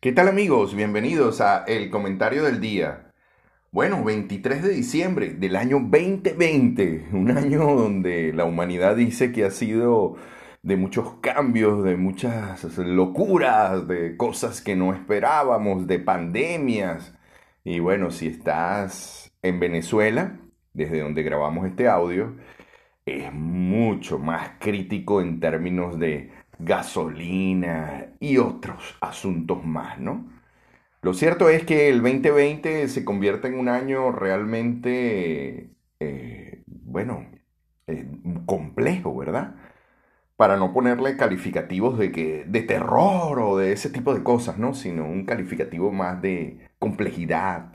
¿Qué tal amigos? Bienvenidos a El Comentario del Día. Bueno, 23 de diciembre del año 2020, un año donde la humanidad dice que ha sido de muchos cambios, de muchas locuras, de cosas que no esperábamos, de pandemias. Y bueno, si estás en Venezuela, desde donde grabamos este audio, es mucho más crítico en términos de gasolina y otros asuntos más, ¿no? Lo cierto es que el 2020 se convierte en un año realmente, eh, bueno, eh, complejo, ¿verdad? Para no ponerle calificativos de, que, de terror o de ese tipo de cosas, ¿no? Sino un calificativo más de complejidad,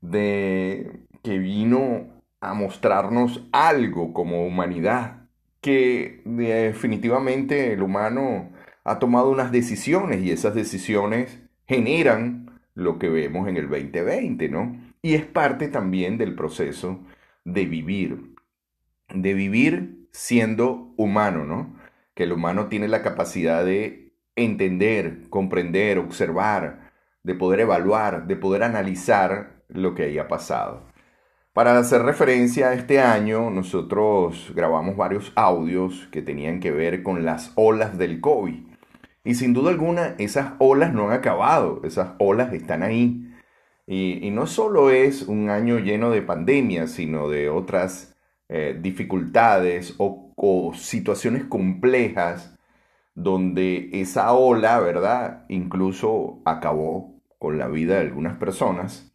de que vino a mostrarnos algo como humanidad que definitivamente el humano ha tomado unas decisiones y esas decisiones generan lo que vemos en el 2020, ¿no? Y es parte también del proceso de vivir, de vivir siendo humano, ¿no? Que el humano tiene la capacidad de entender, comprender, observar, de poder evaluar, de poder analizar lo que haya pasado. Para hacer referencia a este año, nosotros grabamos varios audios que tenían que ver con las olas del COVID. Y sin duda alguna, esas olas no han acabado, esas olas están ahí. Y, no solo es un año lleno de pandemias, sino de otras eh, dificultades o, o situaciones complejas donde esa ola, ¿verdad? Incluso acabó con la vida de algunas personas.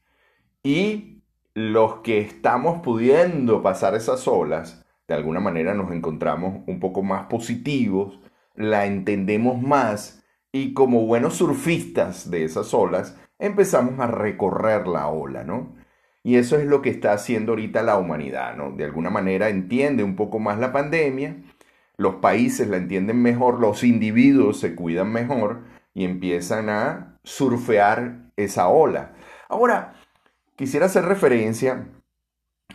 Y los que estamos pudiendo pasar esas olas, de alguna manera nos encontramos un poco más positivos, la entendemos más y como buenos surfistas de esas olas, empezamos a recorrer la ola, ¿no? Y eso es lo que está haciendo ahorita la humanidad, ¿no? De alguna manera entiende un poco más la pandemia, los países la entienden mejor, los individuos se cuidan mejor y empiezan a surfear esa ola. Ahora, Quisiera hacer referencia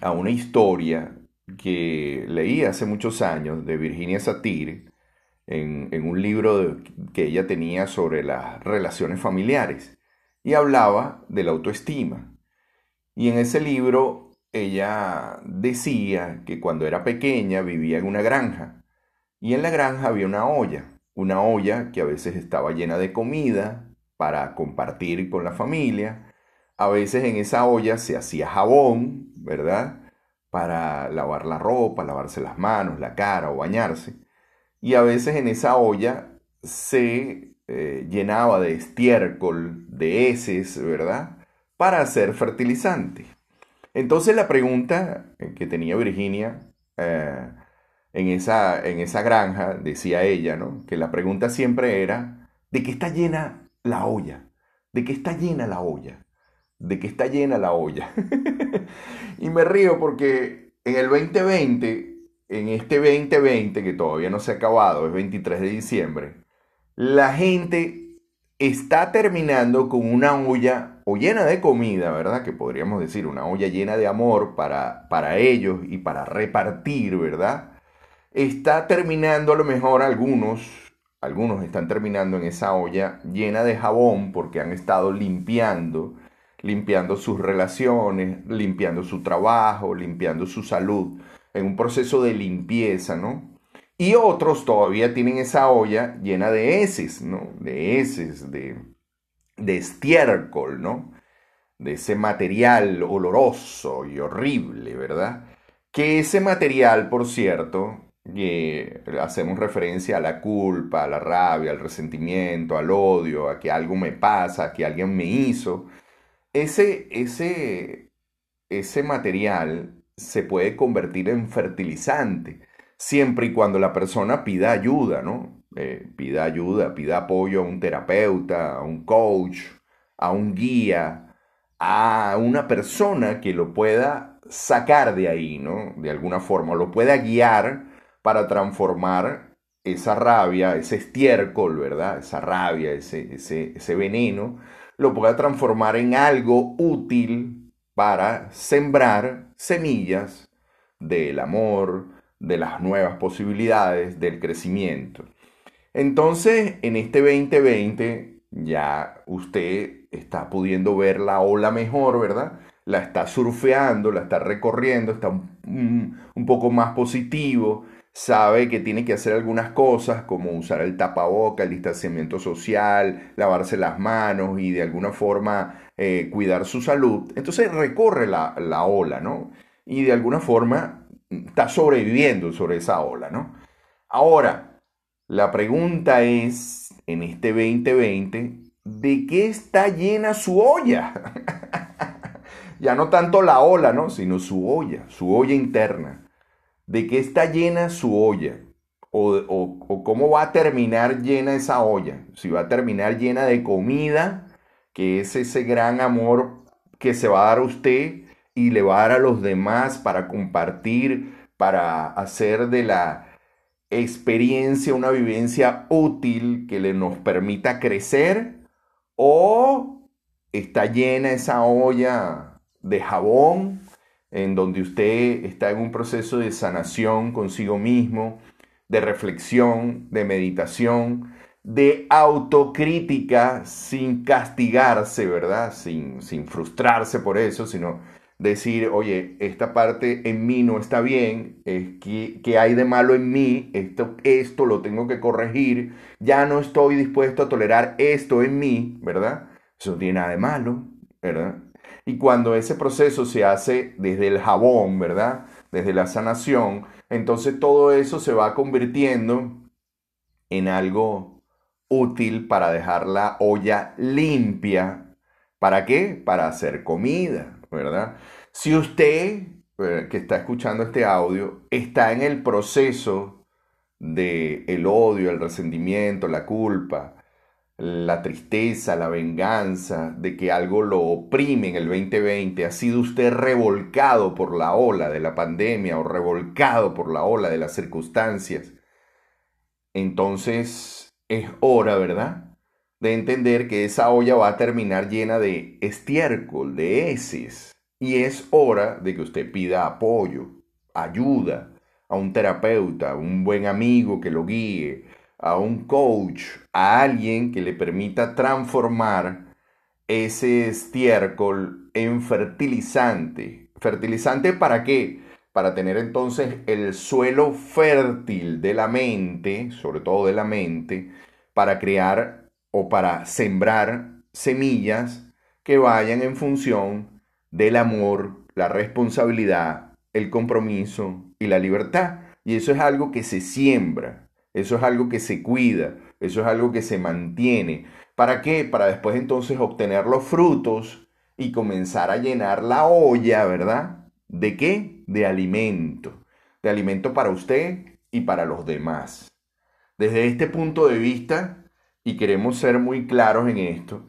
a una historia que leí hace muchos años de Virginia Satir en, un libro que ella tenía sobre las relaciones familiares y hablaba de la autoestima. Y en ese libro ella decía que cuando era pequeña vivía en una granja y en la granja había una olla, una olla que a veces estaba llena de comida para compartir con la familia a veces en esa olla se hacía jabón, ¿verdad? Para lavar la ropa, lavarse las manos, la cara o bañarse. Y a veces en esa olla se eh, llenaba de estiércol, de heces, ¿verdad? Para hacer fertilizante. Entonces la pregunta que tenía Virginia eh, en, esa, en esa granja, decía ella, ¿no? Que la pregunta siempre era, ¿de qué está llena la olla? ¿De qué está llena la olla? De que está llena la olla. y me río porque en el 2020, en este 2020 que todavía no se ha acabado, es 23 de diciembre, la gente está terminando con una olla o llena de comida, ¿verdad? Que podríamos decir una olla llena de amor para, para ellos y para repartir, ¿verdad? Está terminando a lo mejor algunos, algunos están terminando en esa olla llena de jabón porque han estado limpiando limpiando sus relaciones, limpiando su trabajo, limpiando su salud, en un proceso de limpieza, ¿no? Y otros todavía tienen esa olla llena de heces, ¿no? De heces, de, de estiércol, ¿no? De ese material oloroso y horrible, ¿verdad? Que ese material, por cierto, que hacemos referencia a la culpa, a la rabia, al resentimiento, al odio, a que algo me pasa, a que alguien me hizo, ese, ese, ese material se puede convertir en fertilizante, siempre y cuando la persona pida ayuda, ¿no? Eh, pida ayuda, pida apoyo a un terapeuta, a un coach, a un guía, a una persona que lo pueda sacar de ahí, ¿no? De alguna forma, lo pueda guiar para transformar esa rabia, ese estiércol, ¿verdad? Esa rabia, ese, ese, ese veneno lo pueda transformar en algo útil para sembrar semillas del amor, de las nuevas posibilidades, del crecimiento. Entonces, en este 2020, ya usted está pudiendo ver la ola mejor, ¿verdad? La está surfeando, la está recorriendo, está un, poco más positivo, sabe que tiene que hacer algunas cosas como usar el tapaboca, el distanciamiento social, lavarse las manos y de alguna forma eh, cuidar su salud. Entonces recorre la, la ola, ¿no? Y de alguna forma está sobreviviendo sobre esa ola, ¿no? Ahora, la pregunta es, en este 2020, ¿de qué está llena su olla? ya no tanto la ola, ¿no? Sino su olla, su olla interna. ¿De qué está llena su olla? O, o, cómo va a terminar llena esa olla. Si va a terminar llena de comida, que es ese gran amor que se va a dar a usted y le va a dar a los demás para compartir, para hacer de la experiencia, una vivencia útil que le nos permita crecer o está llena esa olla de jabón en donde usted está en un proceso de sanación consigo mismo, de reflexión, de meditación, de autocrítica sin castigarse, ¿verdad? Sin, sin frustrarse por eso, sino decir, oye, esta parte en mí no está bien, es que, hay de malo en mí, esto, esto lo tengo que corregir, ya no estoy dispuesto a tolerar esto en mí, ¿verdad? Eso no tiene nada de malo, ¿verdad? Y cuando ese proceso se hace desde el jabón, ¿verdad? Desde la sanación, entonces todo eso se va convirtiendo en algo útil para dejar la olla limpia. ¿Para qué? Para hacer comida, ¿verdad? Si usted eh, que está escuchando este audio está en el proceso de el odio, el resentimiento, la culpa, la tristeza, la venganza, de que algo lo oprime en el 2020, ha sido usted revolcado por la ola de la pandemia o revolcado por la ola de las circunstancias, entonces es hora, ¿verdad? de entender que esa olla va a terminar llena de estiércol, de heces. Y es hora de que usted pida apoyo, ayuda a un terapeuta, un buen amigo que lo guíe, a un coach, a alguien que le permita transformar ese estiércol en fertilizante. ¿Fertilizante para qué? Para tener entonces el suelo fértil de la mente, sobre todo de la mente, para crear o para sembrar semillas que vayan en función del amor, la responsabilidad, el compromiso y la libertad. Y eso es algo que se siembra, eso es algo que se cuida, eso es algo que se mantiene. ¿Para qué? Para después entonces obtener los frutos y comenzar a llenar la olla, ¿verdad? ¿De qué? De alimento. De alimento para usted y para los demás. Desde este punto de vista, y queremos ser muy claros en esto,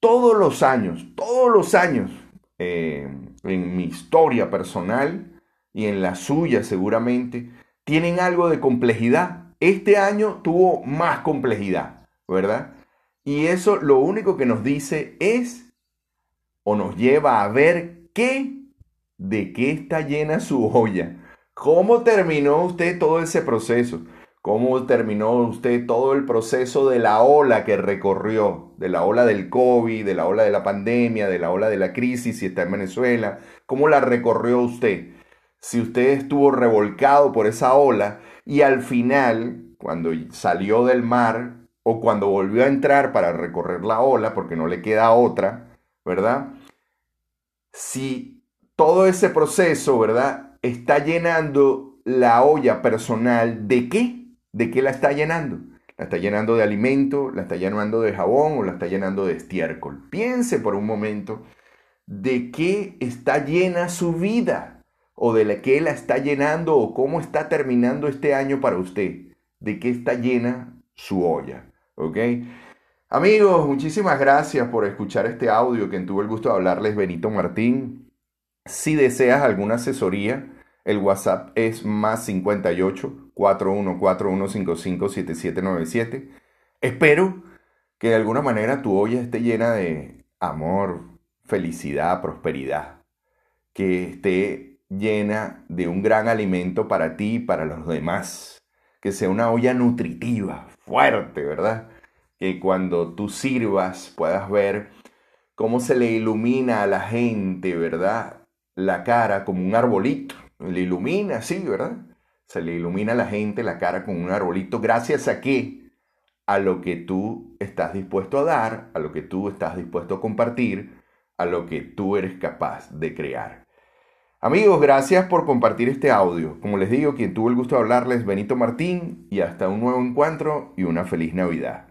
todos los años, todos los años, eh, en mi historia personal y en la suya seguramente, tienen algo de complejidad. Este año tuvo más complejidad, ¿verdad? Y eso lo único que nos dice es, o nos lleva a ver qué, de qué está llena su olla. ¿Cómo terminó usted todo ese proceso? cómo terminó usted todo el proceso de la ola que recorrió, de la ola del COVID, de la ola de la pandemia, de la ola de la crisis si está en Venezuela, cómo la recorrió usted. Si usted estuvo revolcado por esa ola y al final, cuando salió del mar o cuando volvió a entrar para recorrer la ola, porque no le queda otra, ¿verdad? Si todo ese proceso, ¿verdad? Está llenando la olla personal de qué? ¿De qué la está llenando? ¿La está llenando de alimento? ¿La está llenando de jabón o la está llenando de estiércol? Piense por un momento de qué está llena su vida o de qué la está llenando o cómo está terminando este año para usted. ¿De qué está llena su olla? ¿Ok? Amigos, muchísimas gracias por escuchar este audio que tuvo el gusto de hablarles Benito Martín. Si deseas alguna asesoría, el WhatsApp es más 58 4141557797. Espero que de alguna manera tu olla esté llena de amor, felicidad, prosperidad. Que esté llena de un gran alimento para ti y para los demás. Que sea una olla nutritiva, fuerte, ¿verdad? que cuando tú sirvas puedas ver cómo se le ilumina a la gente, ¿verdad? La cara como un arbolito. Le ilumina, sí, ¿verdad? Se le ilumina a la gente la cara con un arbolito. ¿Gracias a qué? A lo que tú estás dispuesto a dar, a lo que tú estás dispuesto a compartir, a lo que tú eres capaz de crear. Amigos, gracias por compartir este audio. Como les digo, quien tuvo el gusto de hablarles, Benito Martín, y hasta un nuevo encuentro y una feliz Navidad.